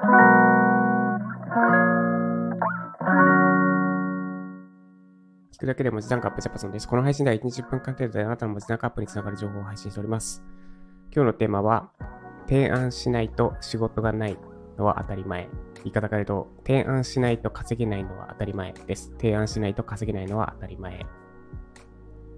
聞くだけで文字単価アップジャパソンです。この配信では1日10分間程度であなたの文字単価アップにつながる情報を配信しております。今日のテーマは、提案しないと仕事がないのは当たり前。言い方から言うと、提案しないと稼げないのは当たり前です。提案しないと稼げないのは当たり前。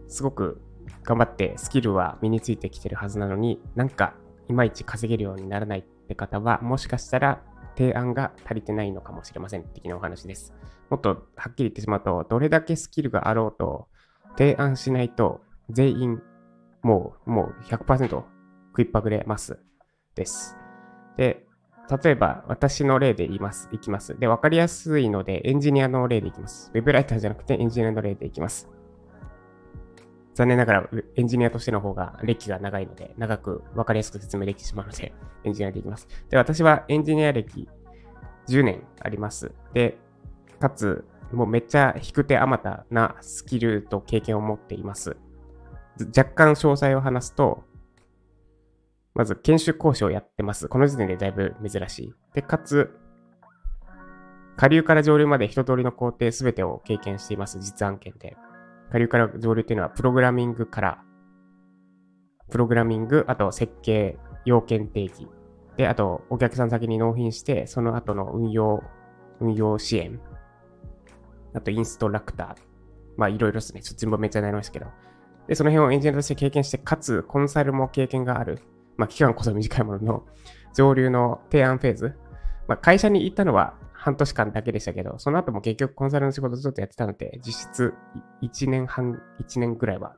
すごく頑張ってスキルは身についてきてるはずなのに、なんかいまいち稼げるようにならないって方は、もしかしたら提案が足りてないのかもしれません。的なお話です。もっとはっきり言ってしまうと、どれだけスキルがあろうと、提案しないと全員もう、もう100%食いっぱぐれます。です。で、例えば私の例で言います。いきます。で、わかりやすいのでエンジニアの例でいきます。ウェブライターじゃなくてエンジニアの例でいきます。残念ながらエンジニアとしての方が歴が長いので、長く分かりやすく説明できてしまうので、エンジニアでいきます。で、私はエンジニア歴10年あります。で、かつ、もうめっちゃ引く手あまたなスキルと経験を持っています。若干詳細を話すと、まず研修講師をやってます。この時点でだいぶ珍しい。で、かつ、下流から上流まで一通りの工程すべてを経験しています。実案件で。下流から上流っていうのは、プログラミングから、プログラミング、あと設計、要件定義。で、あと、お客さん先に納品して、その後の運用、運用支援。あと、インストラクター。まあ、いろいろですね。そっちもめっちゃなりましたけど。で、その辺をエンジニアとして経験して、かつ、コンサルも経験がある。まあ、期間こそ短いものの、上流の提案フェーズ。まあ、会社に行ったのは半年間だけでしたけど、その後も結局コンサルの仕事ずっとやってたので、実質1年半、1年ぐらいは。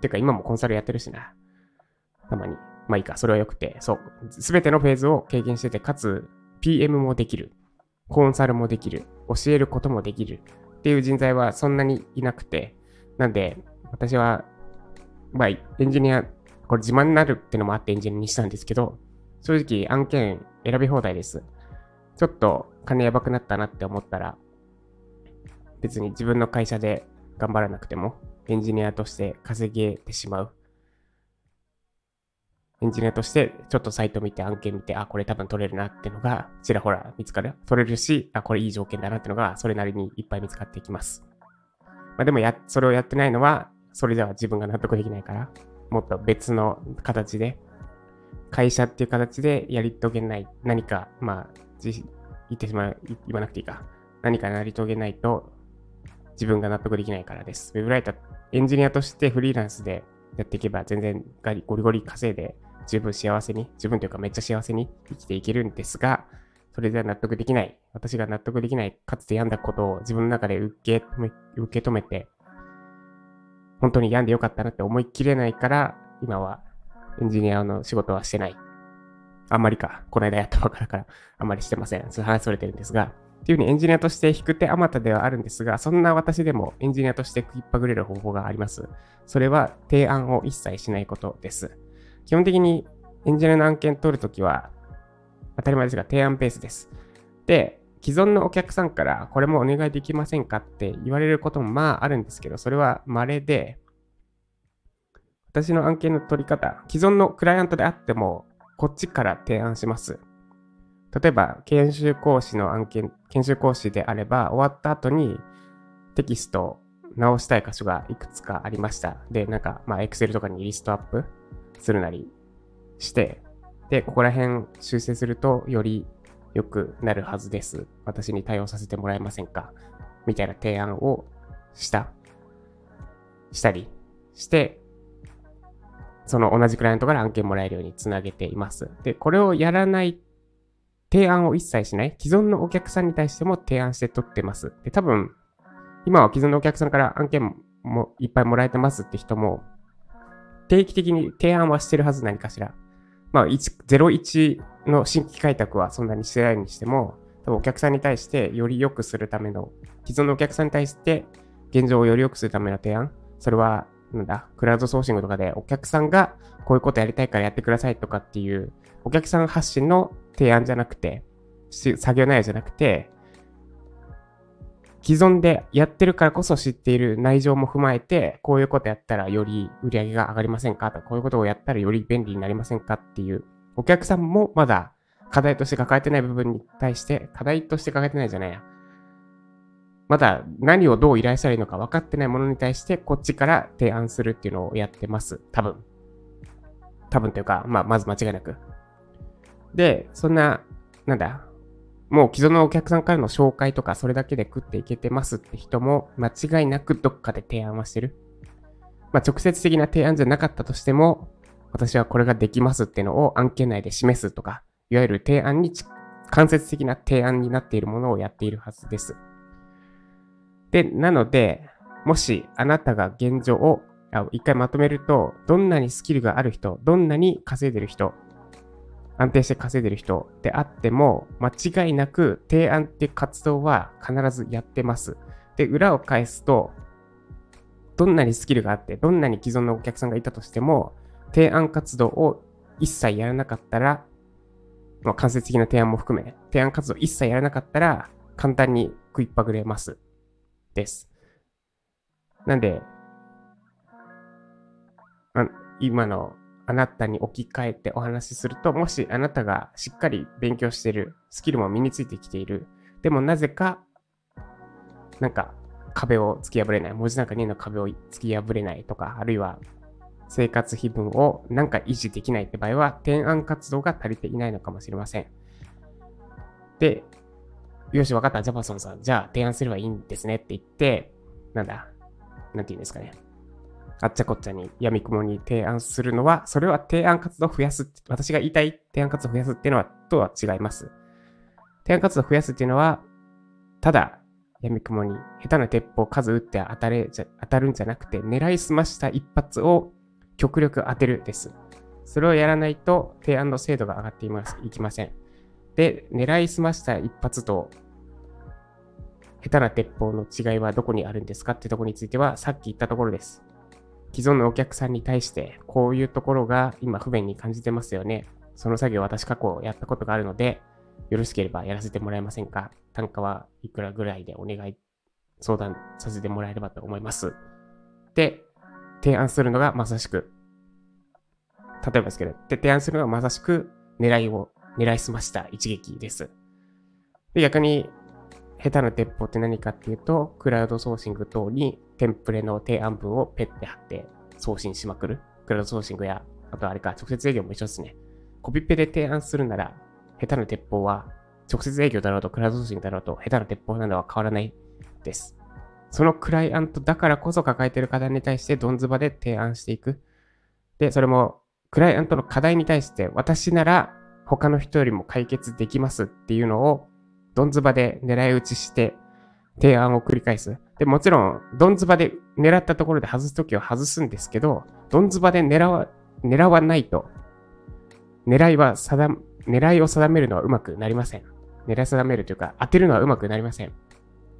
てか今もコンサルやってるしな。たまに。まあいいか、それは良くて。そう。すべてのフェーズを経験してて、かつ PM もできる。コンサルもできる。教えることもできる。っていう人材はそんなにいなくて。なんで、私は、まあ、エンジニア、これ自慢になるってのもあってエンジニアにしたんですけど、正直案件選び放題です。ちょっと金やばくなったなって思ったら、別に自分の会社で頑張らなくても、エンジニアとして稼げてしまう。エンジニアとしてちょっとサイト見て案件見て、あ、これ多分取れるなっていうのがちらほら見つかる。取れるし、あ、これいい条件だなっていうのがそれなりにいっぱい見つかっていきます。まあ、でもや、それをやってないのは、それでは自分が納得できないから、もっと別の形で、会社っていう形でやり遂げない何か、まあ、言ってしまう、言わなくていいか。何か成り遂げないと自分が納得できないからです。ウェブライター、エンジニアとしてフリーランスでやっていけば全然ガリゴリゴリ稼いで十分幸せに、十分というかめっちゃ幸せに生きていけるんですが、それでは納得できない。私が納得できない、かつて病んだことを自分の中で受け止め、受け止めて、本当に病んでよかったなって思いきれないから、今はエンジニアの仕事はしてない。あんまりか。この間やったばっかだから、あんまりしてません。そう話それてるんですが、っていう風にエンジニアとして引く手あまたではあるんですが、そんな私でもエンジニアとして食いっぱぐれる方法があります。それは提案を一切しないことです。基本的にエンジニアの案件取るときは、当たり前ですが提案ベースです。で、既存のお客さんからこれもお願いできませんかって言われることもまああるんですけど、それは稀で、私の案件の取り方、既存のクライアントであっても、こっちから提案します。例えば、研修講師の案件、研修講師であれば、終わった後にテキストを直したい箇所がいくつかありました。で、なんか、まあ、Excel とかにリストアップするなりして、で、ここら辺修正するとより良くなるはずです。私に対応させてもらえませんかみたいな提案をした、したりして、その同じクライアントから案件もらえるようにつなげています。で、これをやらない、提案を一切しない、既存のお客さんに対しても提案して取ってます。で、多分、今は既存のお客さんから案件もいっぱいもらえてますって人も、定期的に提案はしてるはず何かしら。まあ、01の新規開拓はそんなにしてないにしても、多分お客さんに対してより良くするための、既存のお客さんに対して現状をより良くするための提案、それはなんだ、クラウドソーシングとかでお客さんがこういうことやりたいからやってくださいとかっていう、お客さん発信の提案じゃなくて、作業内容じゃなくて、既存でやってるからこそ知っている内情も踏まえて、こういうことやったらより売り上げが上がりませんか？とか、こういうことをやったらより便利になりませんか？っていう、お客さんもまだ課題として抱えてない部分に対して、課題として抱えてないじゃないや。まだ何をどう依頼したらいいのか分かってないものに対して、こっちから提案するっていうのをやってます。多分。多分というか、まあ、まず間違いなく。で、そんな、なんだ、もう既存のお客さんからの紹介とか、それだけで食っていけてますって人も、間違いなくどっかで提案はしてる。まあ、直接的な提案じゃなかったとしても、私はこれができますっていうのを案件内で示すとか、いわゆる提案に、間接的な提案になっているものをやっているはずです。で、なので、もしあなたが現状を一回まとめると、どんなにスキルがある人、どんなに稼いでる人、安定して稼いでる人であっても、間違いなく提案って活動は必ずやってます。で、裏を返すと、どんなにスキルがあって、どんなに既存のお客さんがいたとしても、提案活動を一切やらなかったら、まあ、間接的な提案も含め、提案活動一切やらなかったら、簡単に食いっぱぐれます。です。なんで、あ今のあなたに置き換えてお話しすると、もしあなたがしっかり勉強してる、スキルも身についてきている、でもなぜか、なんか壁を突き破れない、文字なんか2の壁を突き破れないとか、あるいは生活費分をなんか維持できないって場合は、提案活動が足りていないのかもしれません。で、よし、わかった。ジャパソンさん、じゃあ提案すればいいんですねって言って、なんだ、なんて言うんですかね。あっちゃこっちゃに闇雲に提案するのは、それは提案活動増やす。私が言いたい提案活動増やすっていうのは、とは違います。提案活動増やすっていうのは、ただ、闇雲に下手な鉄砲数撃って当たれじゃ当たるんじゃなくて、狙いすました一発を極力当てるです。それをやらないと提案の精度が上がっていますいきません。で、狙いすました一発と下手な鉄砲の違いはどこにあるんですかってとこについては、さっき言ったところです。既存のお客さんに対して、こういうところが今不便に感じてますよね。その作業私過去やったことがあるので、よろしければやらせてもらえませんか？単価はいくらぐらいでお願い、相談させてもらえればと思います。で、提案するのがまさしく、例えばですけど、で提案するのがまさしく狙いを、狙いすました一撃です。で、逆に下手な鉄砲って何かっていうと、クラウドソーシング等にテンプレの提案文をペッて貼って送信しまくる。クラウドソーシングや、あとあれか、直接営業も一緒ですね。コピペで提案するなら、下手な鉄砲は、直接営業だろうと、クラウドソーシングだろうと、下手な鉄砲などは変わらないです。そのクライアントだからこそ抱えている課題に対してドンズバで提案していく。で、それも、クライアントの課題に対して私なら他の人よりも解決できますっていうのをドンズバで狙い撃ちして提案を繰り返す。で、もちろん、ドンズバで狙ったところで外すときは外すんですけど、ドンズバで狙わ、狙わないと、狙いは定、狙いを定めるのはうまくなりません。狙い定めるというか、当てるのはうまくなりません。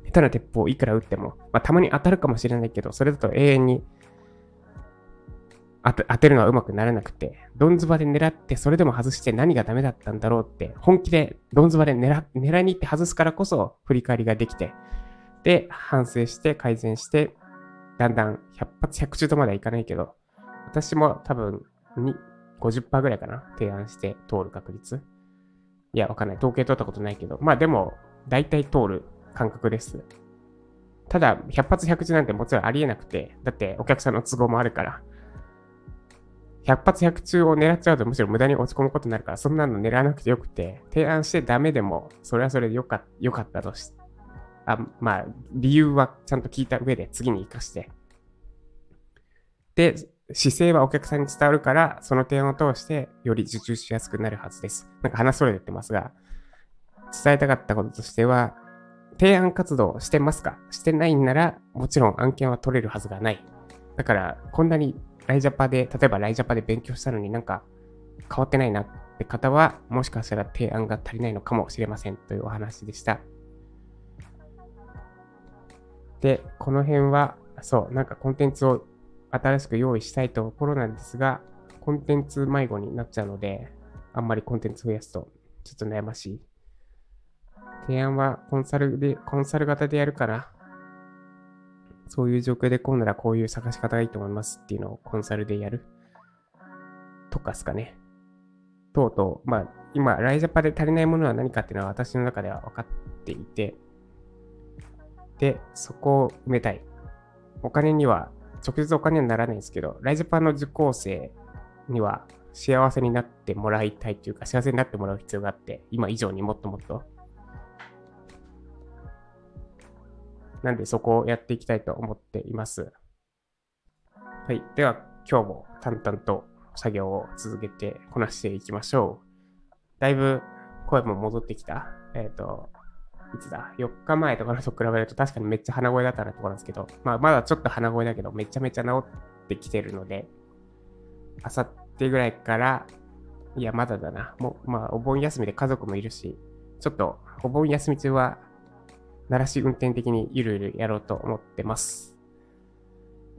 下手な鉄砲をいくら撃っても、まあ、たまに当たるかもしれないけど、それだと永遠に当てるのはうまくならなくて、ドンズバで狙ってそれでも外して何がダメだったんだろうって、本気でドンズバで狙狙いに行って外すからこそ振り返りができて、で、反省して改善して、だんだん100発100中とまではいかないけど、私も多分に50%ぐらいかな、提案して通る確率。いや、わかんない。統計取ったことないけど、まあでも、大体通る感覚です。ただ、100発100中なんてもちろんありえなくて、だってお客さんの都合もあるから、100発100中を狙っちゃうとむしろ無駄に落ち込むことになるから、そんなの狙わなくてよくて、提案してダメでも、それはそれでよかよかったとし、あまあ、理由はちゃんと聞いた上で次に活かして。で、姿勢はお客さんに伝わるから、その提案を通してより受注しやすくなるはずです。なんか話それてますが、伝えたかったこととしては、提案活動してますか？してないんなら、もちろん案件は取れるはずがない。だから、こんなにライジャパで、例えばライジャパで勉強したのになんか変わってないなって方は、もしかしたら提案が足りないのかもしれませんというお話でした。で、この辺は、そう、なんかコンテンツを新しく用意したいところなんですが、コンテンツ迷子になっちゃうので、あんまりコンテンツ増やすとちょっと悩ましい。提案はコンサルで、コンサル型でやるから、そういう状況でこうならこういう探し方がいいと思いますっていうのをコンサルでやるとかすかね。等々、まあ、今、ライジャパで足りないものは何かっていうのは私の中では分かっていて、で、そこを埋めたい。お金には、直接お金にはならないんですけど、ライジャパの受講生には幸せになってもらいたいというか、幸せになってもらう必要があって、今以上にもっともっと。なんでそこをやっていきたいと思っています。はい。では、今日も淡々と作業を続けてこなしていきましょう。だいぶ声も戻ってきた。えっ、ー、と、いつだ ?4 日前とかのと比べると確かにめっちゃ鼻声だったなところなんですけど、まあまだちょっと鼻声だけど、めちゃめちゃ治ってきてるので、あさってぐらいから、いや、まだだな。もう、まあ、お盆休みで家族もいるし、ちょっと、お盆休み中は、鳴らし運転的にゆるゆるやろうと思ってます。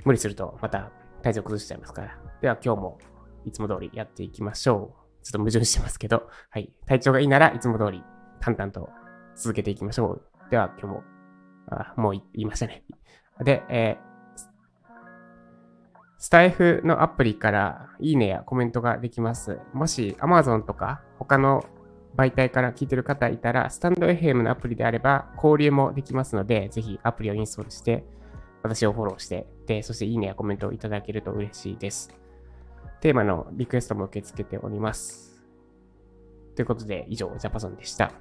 無理すると、また体調崩しちゃいますから。では、今日もいつも通りやっていきましょう。ちょっと矛盾してますけど、はい。体調がいいならいつも通り淡々と続けていきましょう。では今日も、あもう言いましたね。で、えー、スタイフのアプリからいいねやコメントができます。もし Amazon とか他の媒体から聞いてる方いたら、スタンド FM のアプリであれば交流もできますので、ぜひアプリをインストールして、私をフォローして、で、そしていいねやコメントをいただけると嬉しいです。テーマのリクエストも受け付けております。ということで、以上、ジャパソンでした。